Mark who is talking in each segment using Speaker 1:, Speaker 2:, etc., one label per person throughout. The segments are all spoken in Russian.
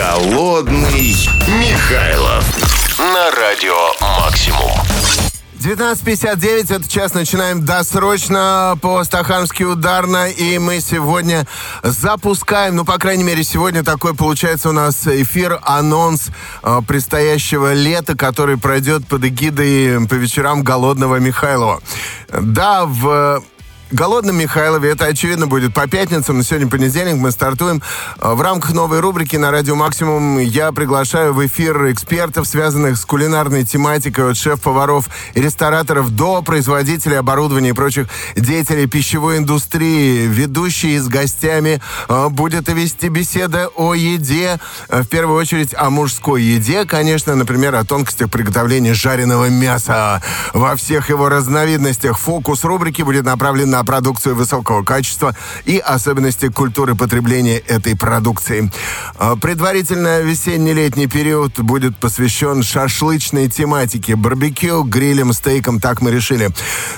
Speaker 1: Голодный Михайлов на радио «Максимум».
Speaker 2: 19.59, этот час начинаем досрочно по стахановски ударно, и мы сегодня запускаем, ну, по крайней мере, сегодня такой получается у нас эфир, анонс э, предстоящего лета, который пройдет под эгидой по вечерам голодного Михайлова. Да, в голодном Михайлове. Это, очевидно, будет по пятницам. Но сегодня понедельник. Мы стартуем. Э, в рамках новой рубрики на Радио Максимум я приглашаю в эфир экспертов, связанных с кулинарной тематикой от шеф-поваров и рестораторов до производителей оборудования и прочих деятелей пищевой индустрии. Ведущий с гостями э, будет вести беседы о еде. Э, в первую очередь о мужской еде, конечно. Например, о тонкостях приготовления жареного мяса во всех его разновидностях. Фокус рубрики будет направлен на продукцию высокого качества и особенности культуры потребления этой продукции. А, предварительно весенне-летний период будет посвящен шашлычной тематике. Барбекю, грилем, стейком, так мы решили.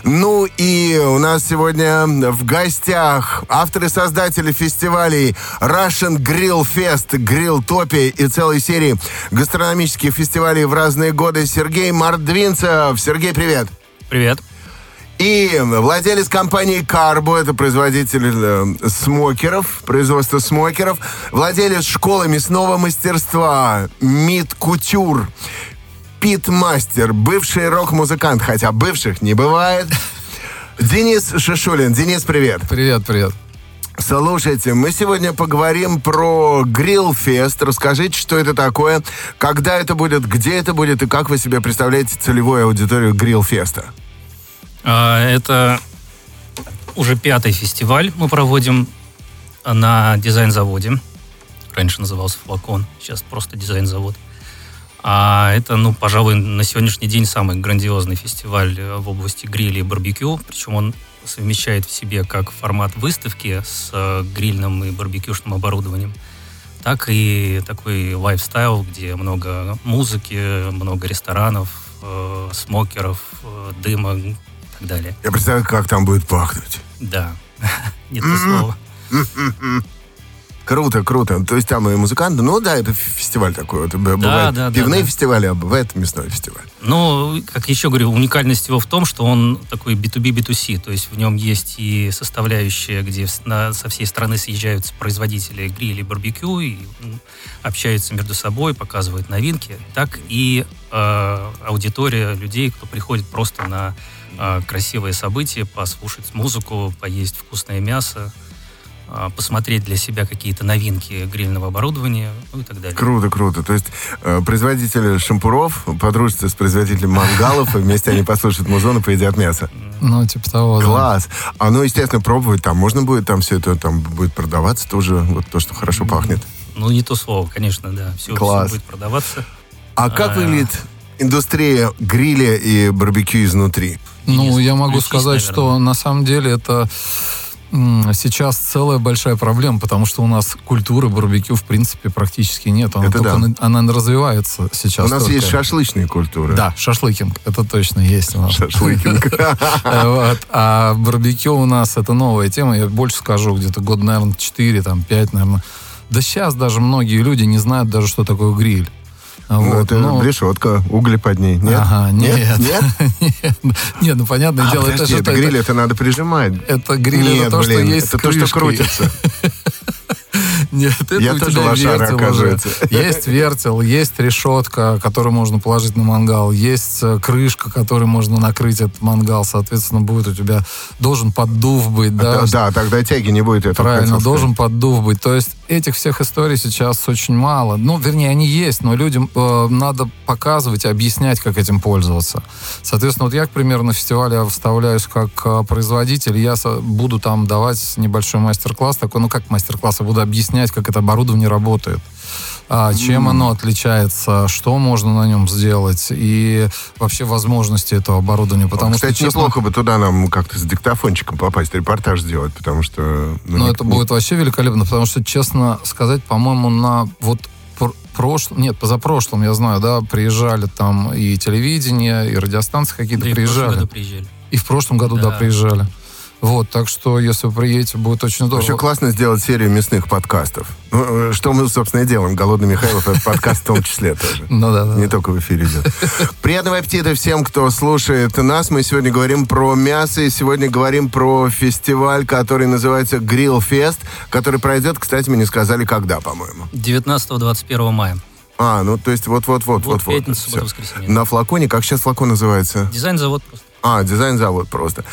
Speaker 2: Ну и у нас сегодня в гостях авторы-создатели фестивалей Russian Grill Fest, Grill Топи и целой серии гастрономических фестивалей в разные годы Сергей Мордвинцев. Сергей, привет!
Speaker 3: Привет.
Speaker 2: И владелец компании Carbo, это производитель э, смокеров, производство смокеров, владелец школы мясного мастерства Мид Кутюр, Питмастер, бывший рок-музыкант, хотя бывших не бывает. Денис Шишулин. Денис, привет.
Speaker 4: Привет, привет.
Speaker 2: Слушайте, мы сегодня поговорим про Грилфест. Расскажите, что это такое, когда это будет, где это будет и как вы себе представляете целевую аудиторию Грилфеста.
Speaker 3: А, это уже пятый фестиваль мы проводим на дизайн-заводе. Раньше назывался «Флакон», сейчас просто дизайн-завод. А это, ну, пожалуй, на сегодняшний день самый грандиозный фестиваль э, в области гриля и барбекю. Причем он совмещает в себе как формат выставки с э, грильным и барбекюшным оборудованием, так и такой лайфстайл, где много музыки, много ресторанов, э, смокеров, дыма, так далее.
Speaker 2: Я представляю, как там будет пахнуть.
Speaker 3: Да, не то слово.
Speaker 2: Круто, круто. То есть там и музыканты, ну да, это фестиваль такой. Вот,
Speaker 3: бывают да,
Speaker 2: пивные
Speaker 3: да,
Speaker 2: фестивали, а бывает мясной фестиваль.
Speaker 3: Ну, как еще говорю, уникальность его в том, что он такой B2B, B2C, то есть в нем есть и составляющая, где на, со всей страны съезжаются производители гриля и барбекю и общаются между собой, показывают новинки, так и э, аудитория людей, кто приходит просто на красивые события, послушать музыку, поесть вкусное мясо, э, посмотреть для себя какие-то новинки грильного оборудования, ну и так далее.
Speaker 2: Круто, круто. То есть э, производители шампуров подружатся с производителем мангалов, и вместе они послушают музон и поедят мясо.
Speaker 4: Ну, типа того,
Speaker 2: Класс. А ну, естественно, пробовать там можно будет, там все это там будет продаваться тоже, вот то, что хорошо пахнет.
Speaker 3: Ну, не то слово, конечно, да. Все,
Speaker 2: Класс.
Speaker 3: все будет продаваться.
Speaker 2: А как выглядит индустрия гриля и барбекю изнутри?
Speaker 4: Ну, я могу сказать, что на самом деле это сейчас целая большая проблема, потому что у нас культуры барбекю в принципе практически нет. Она,
Speaker 2: это
Speaker 4: только,
Speaker 2: да.
Speaker 4: она развивается сейчас.
Speaker 2: У нас
Speaker 4: только.
Speaker 2: есть шашлычные культуры.
Speaker 4: Да, шашлыкинг. Это точно есть у нас.
Speaker 2: Шашлыкинг.
Speaker 4: А барбекю у нас это новая тема. Я больше скажу, где-то год, наверное, 4, там, 5, наверное. Да сейчас даже многие люди не знают даже, что такое гриль.
Speaker 2: Ну, вот, это ну, решетка, угли под ней. Нет?
Speaker 4: Ага, нет.
Speaker 2: Нет?
Speaker 4: Нет, нет ну понятное
Speaker 2: а,
Speaker 4: дело,
Speaker 2: подожди, это, это гриль, это надо прижимать.
Speaker 4: Это гриль,
Speaker 2: нет,
Speaker 4: это то,
Speaker 2: блин,
Speaker 4: что есть
Speaker 2: это то, что крутится.
Speaker 4: Нет, это
Speaker 2: Я
Speaker 4: у
Speaker 2: тоже
Speaker 4: тебя вертел
Speaker 2: оказывается.
Speaker 4: уже. Есть вертел, есть решетка, которую можно положить на мангал, есть э, крышка, которой можно накрыть этот мангал, соответственно, будет у тебя, должен поддув быть, да?
Speaker 2: Да, тогда тяги не будет. Это
Speaker 4: Правильно, должен поддув быть. То есть этих всех историй сейчас очень мало. Ну, вернее, они есть, но людям э, надо показывать объяснять, как этим пользоваться. Соответственно, вот я, к примеру, на фестивале вставляюсь как э, производитель, я буду там давать небольшой мастер-класс, такой, ну, как мастер-класс, я буду объяснять, как это оборудование работает а, чем mm. оно отличается, что можно на нем сделать и вообще возможности этого оборудования. Потому
Speaker 2: Кстати,
Speaker 4: что,
Speaker 2: честно, неплохо бы туда нам как-то с диктофончиком попасть, репортаж сделать, потому что...
Speaker 4: Ну, ну это не... будет вообще великолепно, потому что, честно сказать, по-моему, на вот прошлом, нет, позапрошлом, я знаю, да, приезжали там и телевидение, и радиостанции какие-то да приезжали. И в прошлом году приезжали. И в прошлом году, да, да приезжали. Вот, так что, если вы приедете, будет очень здорово.
Speaker 2: Еще классно сделать серию мясных подкастов. Ну, э, Что мы, собственно, и делаем. Голодный Михайлов, это подкаст в том числе тоже.
Speaker 4: Ну да, да.
Speaker 2: Не только в эфире идет. Приятного аппетита всем, кто слушает нас. Мы сегодня говорим про мясо и сегодня говорим про фестиваль, который называется Grill Fest, который пройдет, кстати, мне не сказали, когда, по-моему.
Speaker 3: 19-21 мая.
Speaker 2: А, ну то есть вот-вот-вот.
Speaker 3: Вот
Speaker 2: вот,
Speaker 3: пятница,
Speaker 2: Всё.
Speaker 3: суббота, воскресенье.
Speaker 2: На флаконе, как сейчас флакон называется?
Speaker 3: Дизайн-завод просто.
Speaker 2: А, дизайн-завод просто.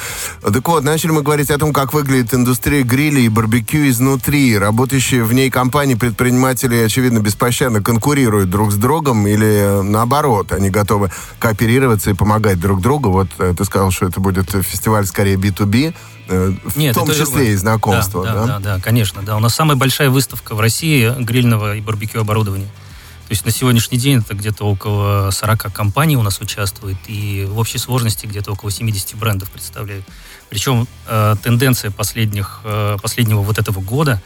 Speaker 2: Так вот, начали мы говорить о том, как выглядит индустрия грилей и барбекю изнутри. Работающие в ней компании, предприниматели, очевидно, беспощадно конкурируют друг с другом или э, наоборот, они готовы кооперироваться и помогать друг другу. Вот э, ты сказал, что это будет фестиваль скорее B2B, э, в
Speaker 3: Нет,
Speaker 2: том числе
Speaker 3: другое.
Speaker 2: и знакомства,
Speaker 3: да,
Speaker 2: да?
Speaker 3: да? Да, да, конечно, да. У нас самая большая выставка в России грильного и барбекю оборудования. То есть на сегодняшний день это где-то около 40 компаний у нас участвует, и в общей сложности где-то около 70 брендов представляют. Причем э, тенденция последних, э, последнего вот этого года,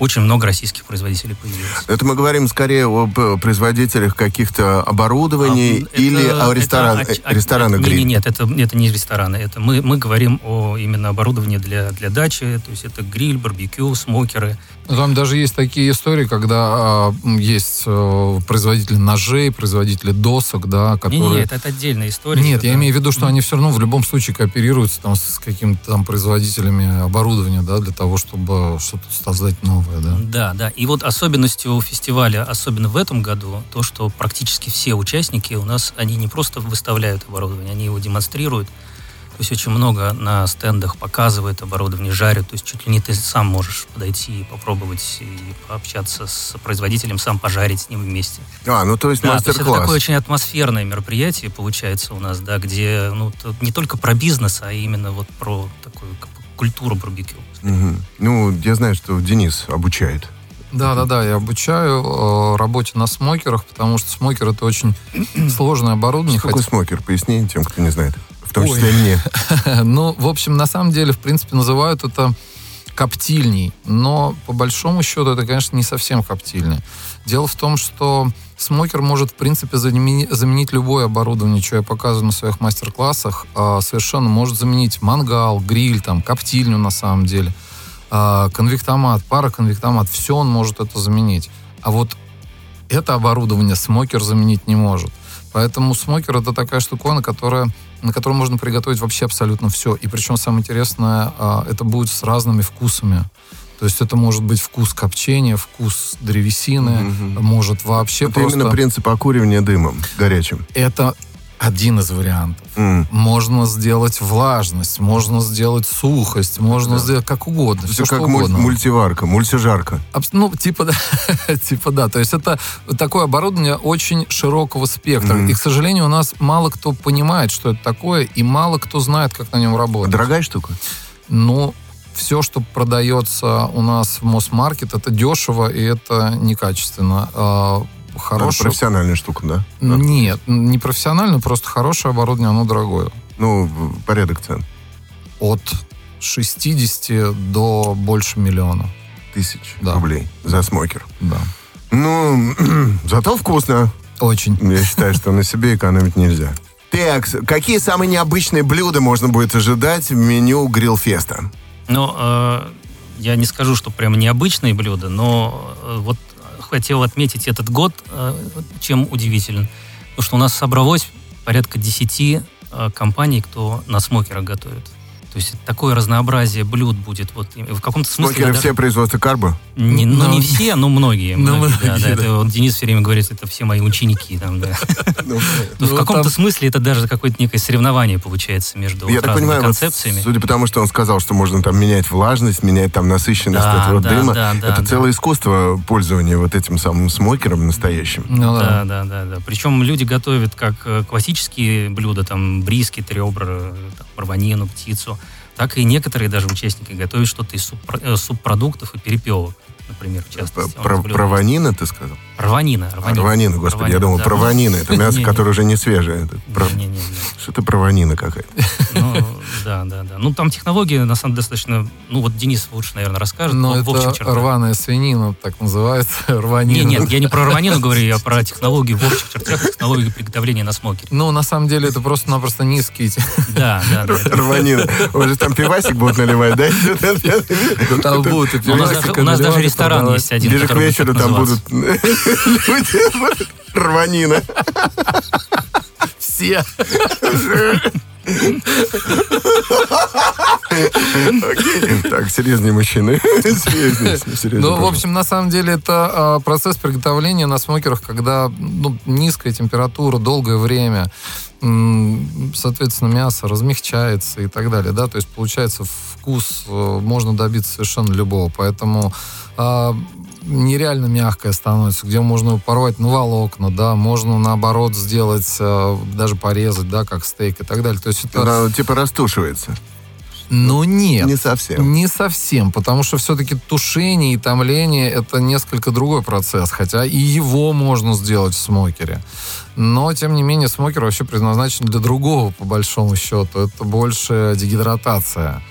Speaker 3: очень много российских производителей появилось.
Speaker 2: Это мы говорим скорее об э, производителях каких-то оборудований
Speaker 3: А,
Speaker 2: или
Speaker 3: это-
Speaker 2: о ресторан,
Speaker 3: это-
Speaker 2: э,
Speaker 3: а-
Speaker 2: ресторанах
Speaker 3: Нет,
Speaker 2: гриль.
Speaker 3: нет, это, это не рестораны. Это мы, мы говорим о именно оборудовании для, для дачи. То есть это гриль, барбекю, смокеры.
Speaker 4: Там даже есть такие истории, когда а, м, есть э, производители ножей, производители досок, да, которые...
Speaker 3: Не-не, это, это отдельная история.
Speaker 4: Нет, я
Speaker 3: Это-
Speaker 4: имею в виду, что они все равно в любом случае кооперируются там, с какими-то там производителями оборудования, да, для того, чтобы что-то создать новое, да.
Speaker 3: Да, да. И вот особенностью фестиваля, особенно в этом году, то, что практически все участники у нас, они не просто выставляют оборудование, они его демонстрируют. То есть очень много на стендах показывают оборудование, жарят. То есть чуть ли не ты сам можешь подойти и попробовать и пообщаться с производителем, сам пожарить с ним вместе.
Speaker 2: А, ну то есть
Speaker 3: Да, то есть это
Speaker 2: мастер-класс.
Speaker 3: такое очень атмосферное мероприятие получается у нас, да, где ну, не только про бизнес, а именно вот про такую культуру барбекю.
Speaker 2: Мгм. Ну, я знаю, что Денис обучает.
Speaker 4: Да, да, да, я обучаю э, работе на смокерах, потому что смокер это очень сложное оборудование.
Speaker 2: Что такое смокер? Поясни тем, кто не знает. В том
Speaker 4: Ой.
Speaker 2: числе и мне.
Speaker 4: Ну, в общем, на самом деле, в принципе, называют это коптильней. Но, по большому счету, это, конечно, не совсем коптильня. Дело в том, что смокер может, в принципе, замени- заменить любое оборудование, что я показываю на своих мастер-классах. а, совершенно может заменить мангал, гриль, там, коптильню на самом деле, а, конвектомат, пароконвектомат. Все он может это заменить. А вот это оборудование смокер заменить не может. Поэтому смокер это такая штуковина, которая, на которой можно приготовить вообще абсолютно все. И причем самое интересное, а, это будет с разными вкусами. То есть это может быть вкус копчения, вкус древесины,
Speaker 2: Мгм.
Speaker 4: может вообще
Speaker 2: Это
Speaker 4: просто...
Speaker 2: именно принцип окуривания дымом горячим.
Speaker 4: Это один из вариантов.
Speaker 2: М.
Speaker 4: Можно сделать влажность, можно сделать сухость, можно
Speaker 2: Да.
Speaker 4: сделать как угодно, все, что
Speaker 2: как муль-
Speaker 4: угодно.
Speaker 2: мультиварка, мультижарка.
Speaker 4: Абс- Ну, типа да. типа да. То есть это такое оборудование очень широкого спектра.
Speaker 2: Мгм.
Speaker 4: И, к сожалению, у нас мало кто понимает, что это такое, и мало кто знает, как на нем работать.
Speaker 2: Дорогая штука?
Speaker 4: Но все, что продается у нас в Мосмаркет, это дешево и это некачественно. А,
Speaker 2: Это
Speaker 4: Хорошее...
Speaker 2: профессиональная штука, да?
Speaker 4: Нет, не профессионально, просто хорошее оборудование, оно дорогое.
Speaker 2: Ну, порядок цен.
Speaker 4: От 60 до больше миллиона.
Speaker 2: Тысяч
Speaker 4: Да.
Speaker 2: рублей за смокер.
Speaker 4: Да.
Speaker 2: Ну, зато вкусно.
Speaker 4: Очень.
Speaker 2: Я считаю, что на себе экономить нельзя. Так, какие самые необычные блюда можно будет ожидать в меню грилфеста?
Speaker 3: Ну, э, я не скажу, что прям необычные блюда, но э, вот хотел отметить этот год, э, чем удивителен. Потому что у нас собралось порядка 10 э, компаний, кто на смокерах готовит. То есть такое разнообразие блюд будет. Вот в каком-то смысле...
Speaker 2: Смокеры
Speaker 3: даже-
Speaker 2: все производства карбо?
Speaker 3: Не, ну,
Speaker 4: Ну,
Speaker 3: не все, но многие.
Speaker 4: ну,
Speaker 3: многие, да,
Speaker 4: многие,
Speaker 3: да.
Speaker 4: да.
Speaker 3: Это вот Денис все время говорит, это все мои ученики. Там, да.
Speaker 2: Ну,
Speaker 3: в
Speaker 4: Ну,
Speaker 3: каком-то
Speaker 4: там-
Speaker 3: смысле это даже какое-то некое соревнование получается между
Speaker 2: Я
Speaker 3: вот
Speaker 2: так
Speaker 3: разными
Speaker 2: понимаю, вот
Speaker 3: концепциями.
Speaker 2: судя по тому, что он сказал, что можно там менять влажность, менять там насыщенность
Speaker 3: Да,
Speaker 2: этого
Speaker 3: да,
Speaker 2: дыма,
Speaker 3: да, да,
Speaker 2: это
Speaker 3: да.
Speaker 2: целое искусство пользования вот этим самым смокером настоящим.
Speaker 4: Ну
Speaker 3: Да, да, да, да. Причем люди готовят как э, классические блюда, там брискет, ребра, э, там, барбанину, птицу, так и некоторые даже участники готовят что-то из субпро- э, субпродуктов и перепелок. например, в частности.
Speaker 2: Про, ванина ты сказал?
Speaker 3: Рванина,
Speaker 2: А,
Speaker 3: рванина.
Speaker 2: Рванина, господи, я
Speaker 3: Рванина,
Speaker 2: думал,
Speaker 3: да.
Speaker 2: про ванина. Это мясо, которое уже не свежее. Это про-
Speaker 3: Не-не-не.
Speaker 2: Что это про ванина какая-то?
Speaker 3: Ну, да, да, да. Ну, там технологии, на самом деле, достаточно... Ну, вот Денис лучше, наверное, расскажет.
Speaker 4: Но
Speaker 3: в- в общих
Speaker 4: это
Speaker 3: чертах.
Speaker 4: рваная свинина, так называется, рванина.
Speaker 3: Не, нет, я не про рванину говорю, я про технологии в общих чертах, технологии приготовления на смокере.
Speaker 4: Ну, на самом деле, это просто-напросто низкий.
Speaker 3: Да, да, да.
Speaker 2: Рванина. Уже там пивасик будут наливать, да?
Speaker 4: Там будут
Speaker 3: У нас даже- ресторан есть один,
Speaker 2: Ближе к вечеру там будут люди. Рванина.
Speaker 4: Все.
Speaker 2: Окей. Так, серьезнее мужчины. Серьезнее. серьезнее,
Speaker 4: Ну, в общем, на самом деле, это а, процесс приготовления на смокерах, когда ну, низкая температура, долгое время, соответственно, мясо размягчается и так далее, да, то есть получается вкус э, можно добиться совершенно любого, поэтому а, нереально мягкое становится, где можно порвать на волокна, да, можно наоборот сделать, э, даже порезать, да, как стейк и так далее. То есть это,
Speaker 2: Она типа растушивается.
Speaker 4: ну нет,
Speaker 2: Не совсем.
Speaker 4: не совсем, потому что все-таки тушение и томление это несколько другой процесс, хотя и его можно сделать в смокере. Но, тем не менее, смокер вообще предназначен для другого, по большому счету. Это больше дегидратация.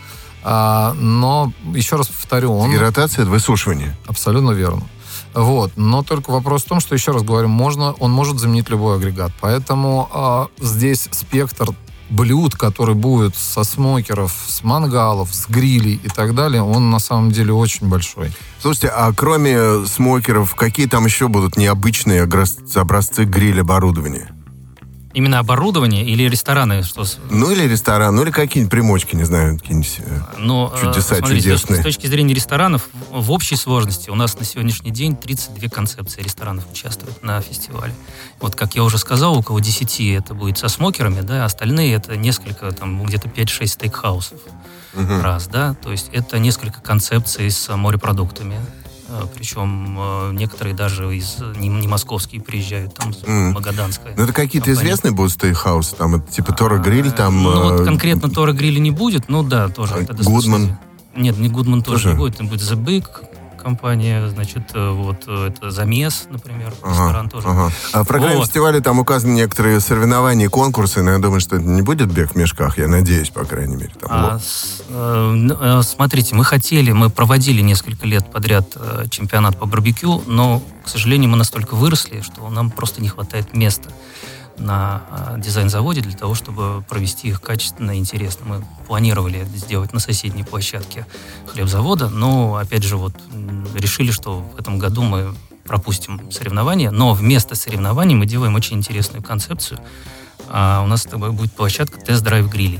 Speaker 4: А, но, еще раз повторю, он...
Speaker 2: Это высушивание.
Speaker 4: Абсолютно верно. Вот. Но только вопрос в том, что, еще раз говорю, можно, он может заменить любой агрегат. Поэтому а, здесь спектр блюд, который будет со смокеров, с мангалов, с грилей и так далее, он на самом деле очень большой.
Speaker 2: Слушайте, а кроме смокеров, какие там еще будут необычные образцы гриль-оборудования?
Speaker 3: Именно оборудование или рестораны, что...
Speaker 2: Ну, или ресторан, ну, или какие-нибудь примочки, не знаю, какие-нибудь... э,
Speaker 3: Но, э,
Speaker 2: Чудеса
Speaker 3: смотрите, с точки-
Speaker 2: чудесные.
Speaker 3: С точки зрения ресторанов, в общей сложности у нас на сегодняшний день 32 концепции ресторанов участвуют на фестивале. Вот, как я уже сказал, около 10 это будет со смокерами, да, остальные это несколько, там, где-то 5-6 стейкхаусов.
Speaker 2: мгм.
Speaker 3: Раз, да, то есть это несколько концепций с морепродуктами. Э, Причем э, некоторые даже из не, не московские приезжают, там
Speaker 2: Мгм.
Speaker 3: Магаданская.
Speaker 2: Ну, это какие-то известные будут стейкхаусы? Там, это, типа, Тора Гриль, там...
Speaker 3: Ну, вот
Speaker 2: э,
Speaker 3: конкретно Тора Грилля не будет, ну да, тоже.
Speaker 2: а Гудман?
Speaker 3: Нет, не Гудман тоже,
Speaker 2: Тоже?
Speaker 3: не будет. Это будет The Big компания, значит, э, вот э, это Замес, например,
Speaker 2: Ага,
Speaker 3: ресторан тоже.
Speaker 2: ага. А в программе
Speaker 3: Вот.
Speaker 2: фестиваля там указаны некоторые соревнования и конкурсы, но я думаю, что это не будет бег в мешках, я надеюсь, по крайней мере. Там,
Speaker 3: А, с- э, э, смотрите, мы хотели, мы проводили несколько лет подряд чемпионат по барбекю, но, к сожалению, мы настолько выросли, что нам просто не хватает места на э, дизайн-заводе для того, чтобы провести их качественно и интересно. Мы планировали это сделать на соседней площадке хлебзавода, но, опять же, вот решили, что в этом году мы пропустим соревнования, но вместо соревнований мы делаем очень интересную концепцию. А у нас с тобой будет площадка тест-драйв грилей.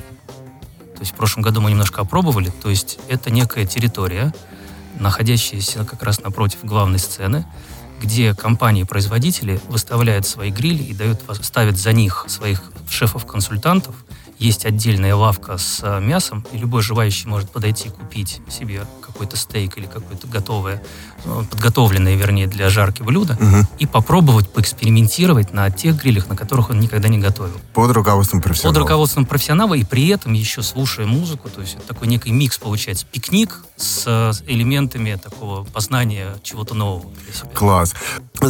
Speaker 3: То есть в прошлом году мы немножко опробовали. То есть это некая территория, находящаяся как раз напротив главной сцены, где компании-производители выставляют свои грили и дают, ставят за них своих шефов-консультантов. Есть отдельная лавка с э, мясом, и любой желающий может подойти купить себе какой-то стейк или какое-то готовое, подготовленное, вернее, для жарки блюдо,
Speaker 2: Мгм.
Speaker 3: и попробовать поэкспериментировать на тех грилях, на которых он никогда не готовил
Speaker 2: Под руководством
Speaker 3: под
Speaker 2: профессионалов.
Speaker 3: руководством профессионала и при этом еще слушая музыку, то есть это такой некий микс получается, пикник с элементами такого познания чего-то нового для себя.
Speaker 2: Класс.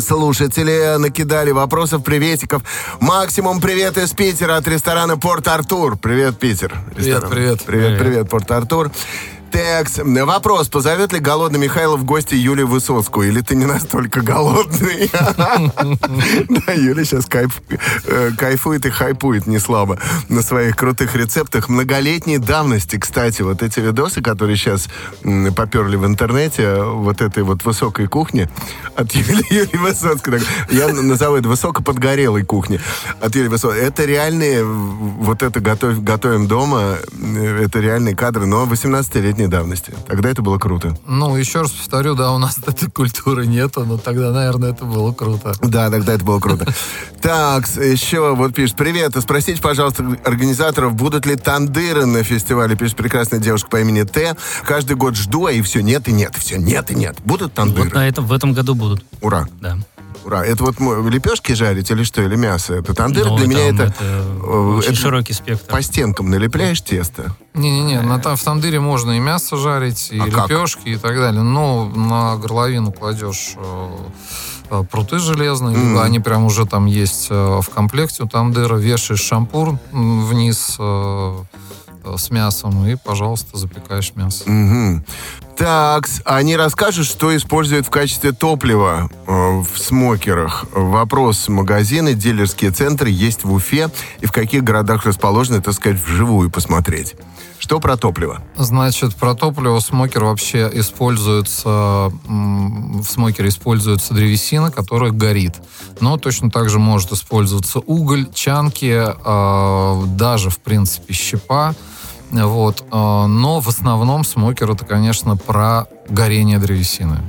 Speaker 2: Слушатели накидали вопросов, приветиков. Максимум привет из Питера от ресторана Порт Артур. Привет, Питер. Ресторан.
Speaker 4: привет.
Speaker 2: Привет,
Speaker 3: Привет.
Speaker 2: привет, Порт Артур. Текс. Вопрос. Позовет ли голодный Михайлов в гости Юлию Высоцкую? Или ты не настолько голодный? Да, Юля сейчас кайфует и хайпует не слабо на своих крутых рецептах многолетней давности. Кстати, вот эти видосы, которые сейчас поперли в интернете, вот этой вот высокой кухни от Юли- Юлии Высоцкой. Я назову это высокоподгорелой кухни от Юлии Высоцкой. Это реальные, вот это готовим дома, э, это реальные кадры, но 18-летней давности. Тогда это было круто.
Speaker 4: Ну, еще раз повторю, да, у нас этой культуры нету, но тогда, наверное, это было круто.
Speaker 2: Да, тогда это было круто. Так, с- еще вот пишет. Привет, а спросите, пожалуйста, организаторов, будут ли тандыры на фестивале? Пишет прекрасная девушка по имени Т. Каждый год жду, а и все нет и нет, все нет и нет. Будут
Speaker 3: Вот
Speaker 2: тандыры?
Speaker 3: на этом, в этом году будут,
Speaker 2: Ура,
Speaker 3: да.
Speaker 2: Ура. Это вот лепешки жарить или что, или мясо? Это тандыр?
Speaker 3: Ну,
Speaker 2: Для меня
Speaker 3: там
Speaker 2: это...
Speaker 3: э, очень
Speaker 2: это
Speaker 3: широкий спектр.
Speaker 2: По стенкам налепляешь тесто?
Speaker 4: Не-не-не, на, там в тандыре можно и мясо жарить, и
Speaker 2: А как?
Speaker 4: лепешки, и так далее. Но на горловину кладешь э, э, пруты железные, либо они прям уже там есть в комплекте у тандыра, вешаешь шампур вниз с мясом и, пожалуйста, запекаешь мясо.
Speaker 2: Мгм. Так, они расскажут, что используют в качестве топлива э, в смокерах. Вопрос. Магазины, дилерские центры есть в Уфе и в каких городах расположены, так сказать, вживую посмотреть. Что про топливо?
Speaker 4: Значит, про топливо смокер вообще используется, в смокере используется древесина, которая горит. Но точно так же может использоваться уголь, чанки, э, даже, в принципе, щепа. Вот. э, но в основном смокер это, конечно, про горение древесины.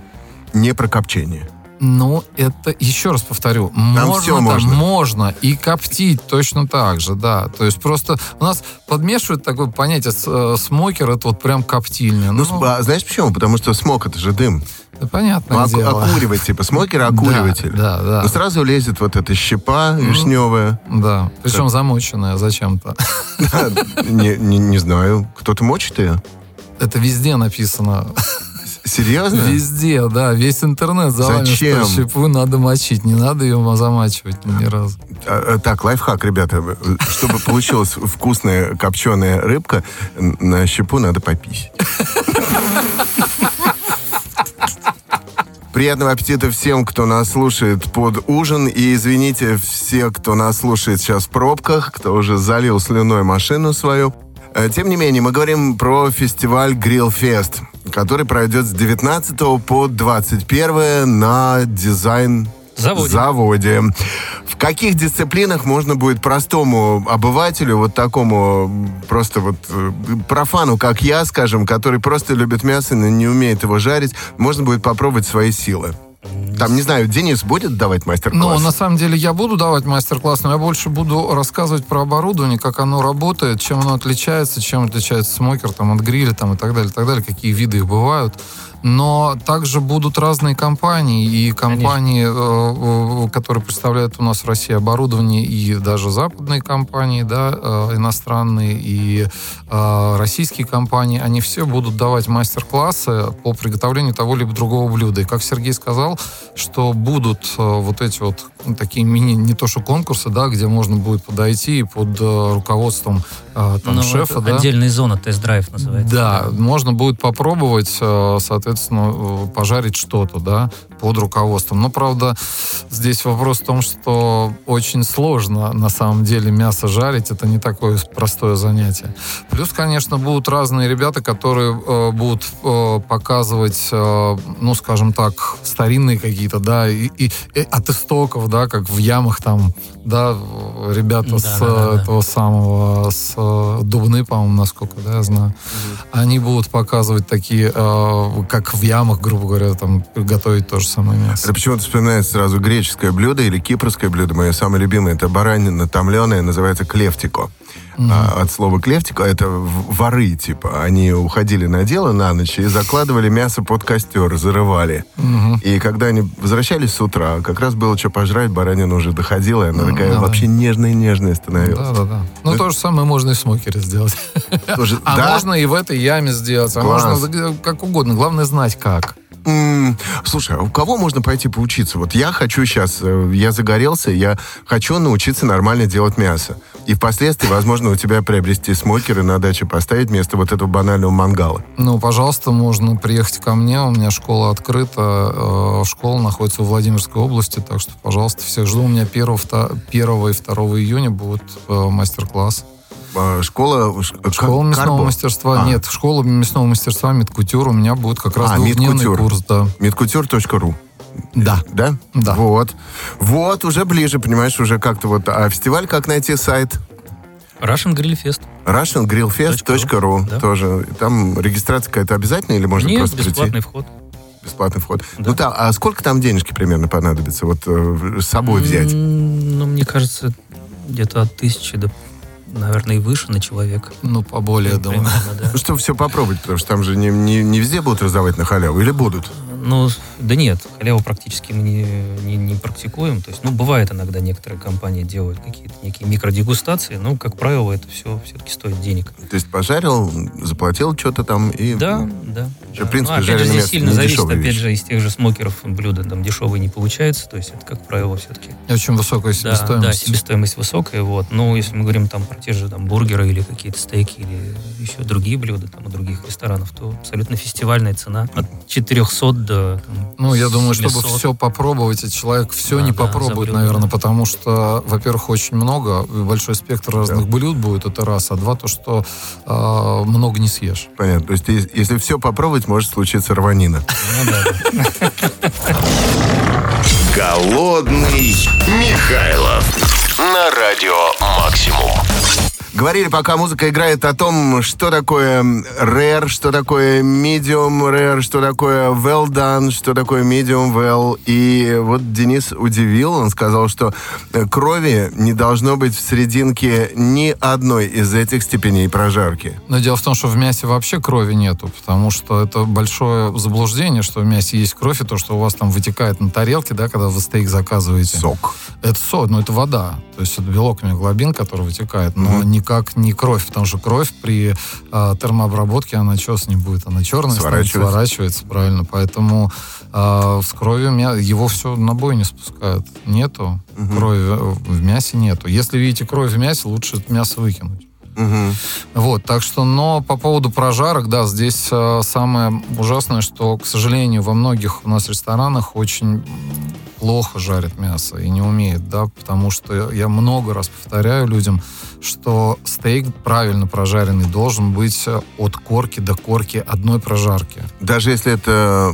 Speaker 2: Не про копчение.
Speaker 4: Ну, это, еще раз повторю,
Speaker 2: Там
Speaker 4: можно, да,
Speaker 2: можно.
Speaker 4: можно и коптить точно так же, да. То есть просто у нас подмешивают такое понятие э, смокер, это вот прям коптильня.
Speaker 2: Ну, с- а знаешь почему? Потому что смок это же дым.
Speaker 4: Да понятное
Speaker 2: Ну, оку-
Speaker 4: дело.
Speaker 2: окуривать, типа, смокер окуриватель.
Speaker 4: Да, да, да.
Speaker 2: Ну, сразу лезет вот эта щепа вишневая.
Speaker 4: Да, причем замоченная зачем-то.
Speaker 2: Не, не- не знаю, кто-то мочит ее?
Speaker 4: Это везде написано.
Speaker 2: Серьезно?
Speaker 4: Везде, да. Весь интернет завален,
Speaker 2: Зачем?
Speaker 4: что щепу надо мочить. Не надо ее замачивать ни разу.
Speaker 2: А, а, Так, лайфхак, ребята. Чтобы получилась вкусная копченая рыбка, на щепу надо пописить. Приятного аппетита всем, кто нас слушает под ужин. И извините все, кто нас слушает сейчас в пробках, кто уже залил слюной машину свою. Э, Тем не менее, мы говорим про фестиваль Grill Fest, который пройдет с 19 по 21 на дизайн
Speaker 3: Заводе.
Speaker 2: заводе. В каких дисциплинах можно будет простому обывателю, вот такому просто вот э, профану, как я, скажем, который просто любит мясо, но не умеет его жарить, можно будет попробовать свои силы? Там, не знаю, Денис будет давать
Speaker 4: Ну,
Speaker 2: мастер-класс?
Speaker 4: на самом деле, я буду давать мастер-класс, но я больше буду рассказывать про оборудование, как оно работает, чем оно отличается, чем отличается смокер там, от гриля там, и так далее, и так далее, какие виды их бывают. Но также будут разные компании, и компании, э, э, которые представляют у нас в России оборудование, и даже западные компании, да, э, иностранные, и э, российские компании, они все будут давать мастер-классы по приготовлению того либо другого блюда. И как Сергей сказал, что будут э, вот эти вот такие мини, не то что конкурсы, да, где можно будет подойти и под э, руководством э, там,
Speaker 3: Ну,
Speaker 4: шефа, да.
Speaker 3: Отдельная зона, тест-драйв называется.
Speaker 4: Да, можно будет попробовать, соответственно, пожарить что-то, да, под руководством. Но, правда, здесь вопрос в том, что очень сложно, на самом деле, мясо жарить. Это не такое простое занятие. Плюс, конечно, будут разные ребята, которые э, будут э, показывать, э, ну, скажем так, старинные какие-то, да, и, и- и от истоков, да, как в ямах там, да, ребята с э,
Speaker 3: Да-да-да-да.
Speaker 4: этого самого, с э, Дубны, по-моему, насколько, да, я знаю. Они будут показывать такие, э, как в ямах, грубо говоря, там, готовить то же самое мясо.
Speaker 2: Это почему-то вспоминается сразу греческое блюдо или кипрское блюдо. Мое самое любимое. Это баранина томленая, называется клевтико. А, от слова клевтико это воры, типа. Они уходили на дело на ночь и закладывали мясо под костер, зарывали. И когда они возвращались с утра, как раз было что пожрать, баранина уже доходила, и она такая
Speaker 4: да.
Speaker 2: вообще нежная-нежная становилась.
Speaker 4: Да, да, да. Ну, то же самое можно и в смокере сделать.
Speaker 2: Тоже-
Speaker 4: А
Speaker 2: да?
Speaker 4: можно и в этой яме сделать, а
Speaker 2: Класс.
Speaker 4: можно да, как угодно. Главное знать, как.
Speaker 2: Слушай, а у кого можно пойти поучиться? Вот я хочу сейчас, я загорелся, я хочу научиться нормально делать мясо. И впоследствии, возможно, у тебя приобрести смокеры на даче поставить вместо вот этого банального мангала.
Speaker 4: Ну, пожалуйста, можно приехать ко мне. У меня школа открыта. э, Школа находится в Владимирской области. Так что, пожалуйста, всех жду. У меня 1, 1 и 2 июня будет э, мастер-класс.
Speaker 2: А, Школа...
Speaker 4: Школа мясного
Speaker 2: карбо?
Speaker 4: мастерства.
Speaker 2: А.
Speaker 4: Нет, школа мясного мастерства медкутюр. У меня будет как раз
Speaker 2: А,
Speaker 4: двухдневный
Speaker 2: медкутюр.
Speaker 4: курс. Да.
Speaker 2: Медкутюр.ру.
Speaker 4: Да.
Speaker 2: Да?
Speaker 4: Да.
Speaker 2: Вот. Вот, уже ближе, понимаешь, уже как-то вот... А фестиваль как найти сайт?
Speaker 3: Russian Grill Fest.
Speaker 2: russiangrillfest.ru
Speaker 3: Да.
Speaker 2: тоже. Там регистрация какая-то обязательная или можно
Speaker 3: Нет,
Speaker 2: просто прийти?
Speaker 3: бесплатный вход.
Speaker 2: Бесплатный вход.
Speaker 3: Да.
Speaker 2: Ну да, а сколько там денежки примерно понадобится вот э, с собой взять?
Speaker 3: Ну, мне кажется, где-то от тысячи до, наверное, и выше на человека.
Speaker 4: Ну, поболее, думаю.
Speaker 3: Примерно, да.
Speaker 2: Чтобы все попробовать, потому что там же не, не, не везде будут раздавать на халяву, или будут?
Speaker 3: Ну, Да нет, халяву практически мы не, не, не практикуем. То есть, ну, бывает иногда некоторые компании делают какие-то некие микродегустации, но, как правило, это все все-таки стоит денег.
Speaker 2: То есть пожарил, заплатил что-то там и...
Speaker 3: Да, да.
Speaker 2: Вообще,
Speaker 3: да.
Speaker 2: в принципе,
Speaker 3: ну, опять же, здесь сильно зависит, опять
Speaker 2: вещь.
Speaker 3: же, из тех же смокеров блюда там дешевые не получается. То есть, это, как правило, все-таки
Speaker 4: Очень высокая
Speaker 3: Да, да,
Speaker 4: себестоимость.
Speaker 3: себестоимость высокая, вот. Но если мы говорим там про те же там бургеры или какие-то стейки или еще другие блюда там у других ресторанов, то абсолютно фестивальная цена от 400 до там,
Speaker 4: Ну, я думаю, чтобы
Speaker 3: 700.
Speaker 4: все попробовать, и человек все
Speaker 3: Да,
Speaker 4: не
Speaker 3: да,
Speaker 4: попробует,
Speaker 3: за блюдо,
Speaker 4: наверное,
Speaker 3: да.
Speaker 4: потому что, во-первых, очень много, большой спектр разных блюд будет, это раз, а два, то, что э, много не съешь.
Speaker 2: Понятно. То есть, если все попробовать, может случиться рванина.
Speaker 3: Ну да, да.
Speaker 1: Голодный Михайлов. На радио.
Speaker 2: Говорили, пока музыка играет о том, что такое rare, что такое medium rare, что такое well done, что такое medium well. И вот Денис удивил, он сказал, что э, крови не должно быть в серединке ни одной из этих степеней прожарки.
Speaker 4: Но дело в том, что в мясе вообще крови нету, потому что это большое заблуждение, что в мясе есть кровь, и то, что у вас там вытекает на тарелке, да, когда вы стейк заказываете.
Speaker 2: Сок.
Speaker 4: Это сок, но это вода. То есть это белок миоглобин, который вытекает, но никак не кровь, потому что кровь при э, термообработке, она что с ней будет? Она черная
Speaker 2: Сворачивается.
Speaker 4: сворачивается, правильно. Поэтому э, с кровью его все на бой не спускают. Нету крови, э, в мясе нету. Если видите кровь в мясе, лучше это мясо выкинуть.
Speaker 2: Мгм.
Speaker 4: Вот, так что, но по поводу прожарок, да, здесь э, самое ужасное, что, к сожалению, во многих у нас ресторанах очень плохо жарят мясо и не умеют, да, потому что я много раз повторяю людям, что стейк правильно прожаренный должен быть э, от корки до корки одной прожарки.
Speaker 2: Даже если это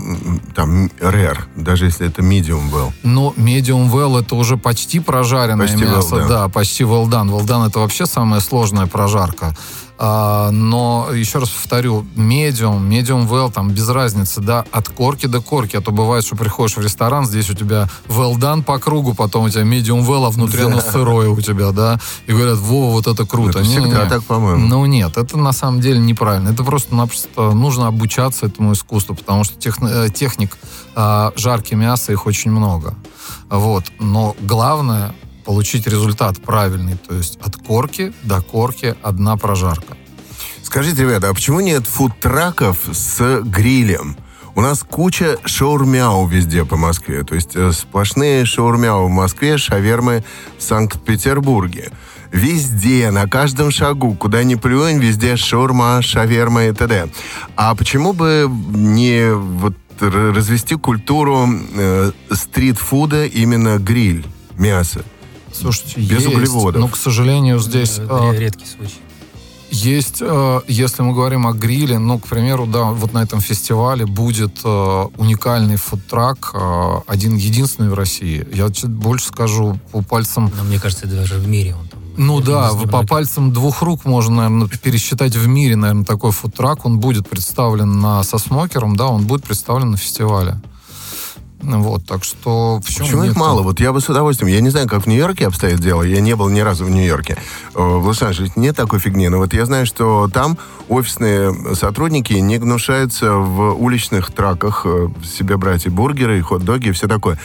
Speaker 2: там rare, даже если это medium well.
Speaker 4: Но medium well это уже почти прожаренное
Speaker 2: Почти well
Speaker 4: мясо.
Speaker 2: done.
Speaker 4: Да, почти well done. Well done это вообще самая сложная прожарка. А, но еще раз повторю, medium, medium well, там без разницы, да, от корки до корки. А то бывает, что приходишь в ресторан, здесь у тебя well done по кругу, потом у тебя medium well, а внутри оно сырое у тебя, да. И говорят, во, вот это круто.
Speaker 2: Это всегда так, по-моему.
Speaker 4: Ну нет, это на самом деле неправильно. Это просто-напросто нужно обучаться этому искусству, потому что э, техник а, жарки мяса их очень много. Вот. Но главное получить результат правильный, то есть от корки до корки одна прожарка.
Speaker 2: Скажите, ребята, а почему нет фудтраков с грилем? У нас куча шаурмяу везде по Москве. То есть э, сплошные шаурмяу в Москве, шавермы в Санкт-Петербурге. Везде, на каждом шагу, куда ни плюнь, везде шаурма, шаверма и т.д. А почему бы не вот развести культуру э, стрит-фуда именно гриль, мясо?
Speaker 4: Слушайте,
Speaker 2: Без
Speaker 4: есть,
Speaker 2: углеводов.
Speaker 4: но, к сожалению, здесь...
Speaker 3: Это
Speaker 4: э,
Speaker 3: редкий случай.
Speaker 4: Есть, э, если мы говорим о гриле, ну, к примеру, да, вот на этом фестивале будет э, уникальный фудтрак, один единственный в России. Я чуть больше скажу по пальцам
Speaker 3: Но мне кажется, даже в мире он там.
Speaker 4: ну да, по пальцам двух рук можно, наверное, пересчитать в мире, наверное, такой фудтрак. Он будет представлен на, со смокером, да, он будет представлен на фестивале. Вот, так что... Почему,
Speaker 2: Почему их мало? Вот я бы с удовольствием. Я не знаю, как в Нью-Йорке обстоит дело. Я не был ни разу в Нью-Йорке. Э, В Лос-Анджелесе нет такой фигни. Но вот я знаю, что там офисные сотрудники не гнушаются в уличных траках э, себе брать и бургеры, и хот-доги, и все такое.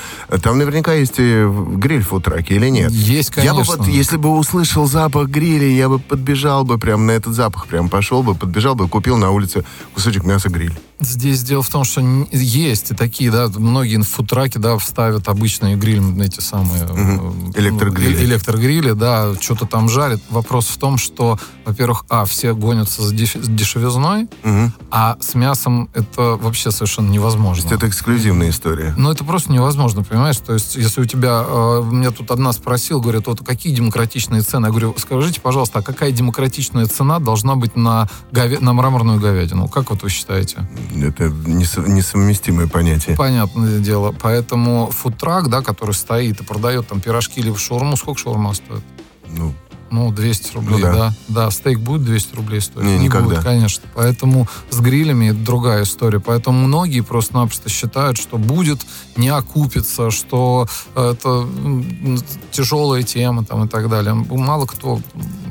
Speaker 2: Там наверняка есть и в- гриль фудтраки или нет?
Speaker 4: Есть,
Speaker 2: Я бы
Speaker 4: конечно.
Speaker 2: вот, если бы услышал запах гриля, я бы подбежал бы прям на этот запах, прям пошел бы, подбежал бы, купил на улице кусочек мяса гриль.
Speaker 4: Здесь дело в том, что есть и такие, да, многие фудтраки, да, вставят обычные гриль, эти самые... Э,
Speaker 2: Электрогрили.
Speaker 4: э, Электрогрили, да, что-то там жарят. Вопрос в том, что, во-первых, а, все гонятся за деш- дешевизной,
Speaker 2: Мгм.
Speaker 4: а с мясом это вообще совершенно
Speaker 2: То
Speaker 4: невозможно.
Speaker 2: есть это эксклюзивная история.
Speaker 4: Ну, это просто невозможно, понимаешь? То есть, если у тебя... э, меня тут одна спросил, говорит, вот какие демократичные цены? Я говорю, скажите, пожалуйста, а какая демократичная цена должна быть на, говя- на мраморную говядину? Как вот вы считаете?
Speaker 2: Это несо- несовместимое понятие.
Speaker 4: Понятное дело. Поэтому фудтрак, да, который стоит и продает там пирожки или шаурму, сколько шаурма стоит?
Speaker 2: Ну,
Speaker 4: Ну, 200 рублей,
Speaker 2: Ну да.
Speaker 4: да. да. стейк будет 200 рублей стоить?
Speaker 2: Не, никогда.
Speaker 4: будет, конечно. Поэтому с грилями это другая история. Поэтому многие просто-напросто считают, что будет, не окупится, что это м, тяжелая тема там, и так далее. Мало кто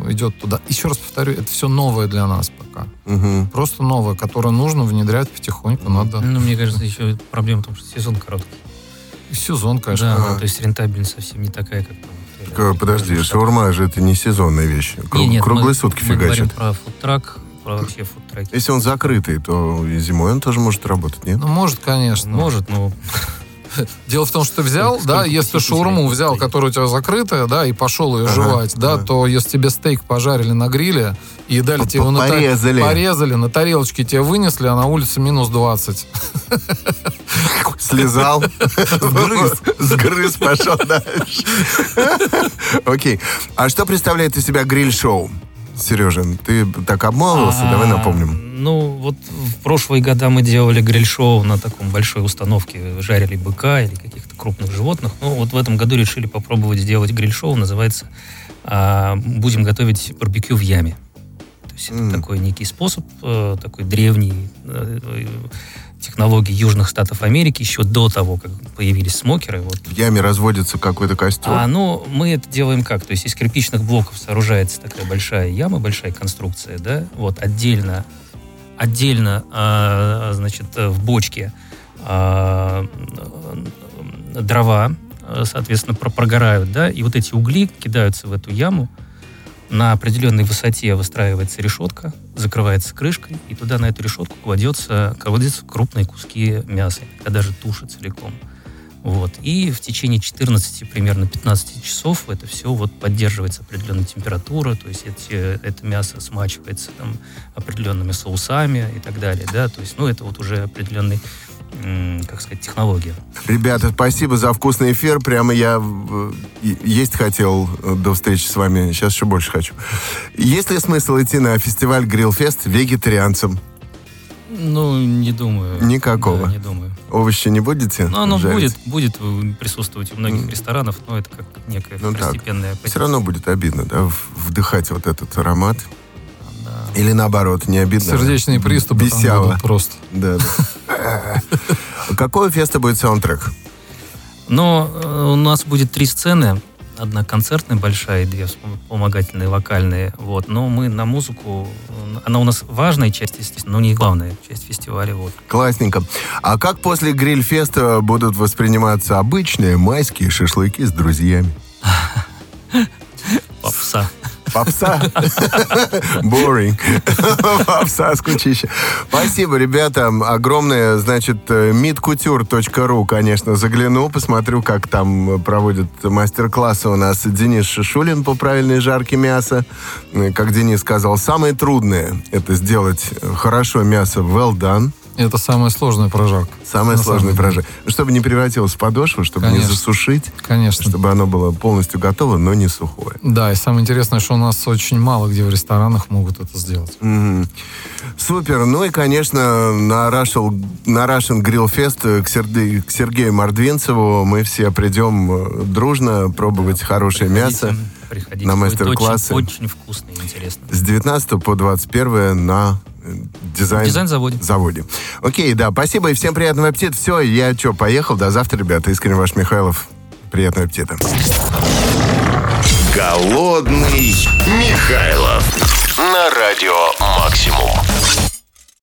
Speaker 4: идет туда. Еще раз повторю, это все новое для нас пока.
Speaker 2: Мгм.
Speaker 4: Просто новое, которое нужно внедрять потихоньку. Надо.
Speaker 3: Ну, мне кажется, еще проблема в том, что сезон короткий.
Speaker 4: Сезон, конечно.
Speaker 3: да,
Speaker 2: ага.
Speaker 3: то есть рентабельность совсем не такая, как там.
Speaker 2: Подожди, шаурма же это не сезонная вещь. Кру-
Speaker 3: Не, нет,
Speaker 2: Круглые
Speaker 3: мы-
Speaker 2: сутки
Speaker 3: мы говорим
Speaker 2: фигачит.
Speaker 3: про фудтрак, про вообще фудтраки.
Speaker 2: Если он закрытый, то и зимой он тоже может работать, нет?
Speaker 4: Ну, может, конечно.
Speaker 3: Может, но
Speaker 4: Дело в том, что взял,
Speaker 3: Сколько
Speaker 4: да, если шаурму взял, которая у тебя закрытая, да, и пошел ее
Speaker 2: Ага,
Speaker 4: жевать, да,
Speaker 2: ага.
Speaker 4: то если тебе стейк пожарили на гриле и дали тебе его на
Speaker 2: Порезали.
Speaker 4: порезали, на тарелочке тебе вынесли, а на улице минус 20.
Speaker 2: Слезал, сгрыз, сгрыз, пошел дальше. Окей. А что представляет из себя гриль-шоу? Сережа, ты так обмолвился, давай
Speaker 3: А,
Speaker 2: напомним.
Speaker 3: Ну, вот в прошлые года мы делали гриль-шоу на таком большой установке, жарили быка или каких-то крупных животных. Ну, вот в этом году решили попробовать сделать гриль-шоу, называется а, «Будем готовить барбекю в яме». То есть это
Speaker 2: М.
Speaker 3: такой некий способ, э, такой древний, э, технологии Южных Штатов Америки, еще до того, как появились смокеры. Вот
Speaker 2: В яме разводится какой-то костер.
Speaker 3: а, ну, мы это делаем как? То есть из кирпичных блоков сооружается такая большая яма, большая конструкция, да, вот отдельно, отдельно, а, значит, в бочке а, дрова, э, соответственно, про- прогорают, да, и вот эти угли кидаются в эту яму, на определенной высоте выстраивается решетка, закрывается крышкой, и туда на эту решетку кладется, кладется крупные куски мяса, иногда даже туши целиком. Вот. И в течение 14, примерно 15 часов это все вот поддерживается определенная температура, то есть эти, это мясо смачивается там определенными соусами и так далее, да, то есть, ну, это вот уже определенный, как сказать, технология.
Speaker 2: Ребята, спасибо за вкусный эфир. Прямо я э, есть хотел э, до встречи с вами. Сейчас еще больше хочу. Есть ли смысл идти на фестиваль Грилфест вегетарианцам?
Speaker 3: Ну, не думаю.
Speaker 2: Никакого.
Speaker 3: Да, не думаю.
Speaker 2: Овощи не будете?
Speaker 3: Ну, оно
Speaker 2: жарить?
Speaker 3: будет, будет присутствовать у многих ресторанов, но это как некая
Speaker 2: Ну так.
Speaker 3: второстепенная
Speaker 2: Все равно будет обидно, да, вдыхать вот этот аромат.
Speaker 3: Да.
Speaker 2: Или наоборот, не обидно.
Speaker 4: Сердечные приступы там
Speaker 2: Бесяло.
Speaker 4: будут просто.
Speaker 2: Да, да. Какой у феста будет саундтрек?
Speaker 3: Но э, у нас будет три сцены. Одна концертная большая и две вспомогательные вокальные. Вот. Но мы на музыку... Она у нас важная часть, естественно, но не главная часть фестиваля. Вот.
Speaker 2: Классненько. А как после гриль-феста будут восприниматься обычные майские шашлыки с друзьями?
Speaker 3: Попса.
Speaker 2: Попса? Boring. Попса, скучище. Спасибо, ребята. Огромное, значит, midcouture.ru, конечно, загляну, посмотрю, как там проводят мастер-классы у нас Денис Шишулин по правильной жарке мяса. Как Денис сказал, самое трудное – это сделать хорошо мясо well done.
Speaker 4: Это самая сложная прожарка. На самом деле.
Speaker 2: прожарка. Чтобы не превратилось в подошву, чтобы не
Speaker 4: Конечно.
Speaker 2: засушить,
Speaker 4: Конечно.
Speaker 2: чтобы оно было полностью готово, но не сухое.
Speaker 4: Да, и самое интересное, что у нас очень мало где в ресторанах могут это сделать.
Speaker 2: Мгм. Супер. Ну и, конечно, на Russian, на Russian Grill Fest к, Серде- к Сергею Мордвинцеву мы все придем э, дружно пробовать хорошее мясо
Speaker 3: Приходите,
Speaker 2: на мастер-классы.
Speaker 3: Очень, очень вкусно и интересно.
Speaker 2: с 19 по 21 на э, дизайн...
Speaker 3: Дизайн-заводе.
Speaker 2: заводе. Окей, да, спасибо и всем приятного аппетита. Все, я что, поехал. До завтра, ребята. Искренне ваш Михайлов. Приятного аппетита.
Speaker 1: Голодный Михайлов на радио «Максимум».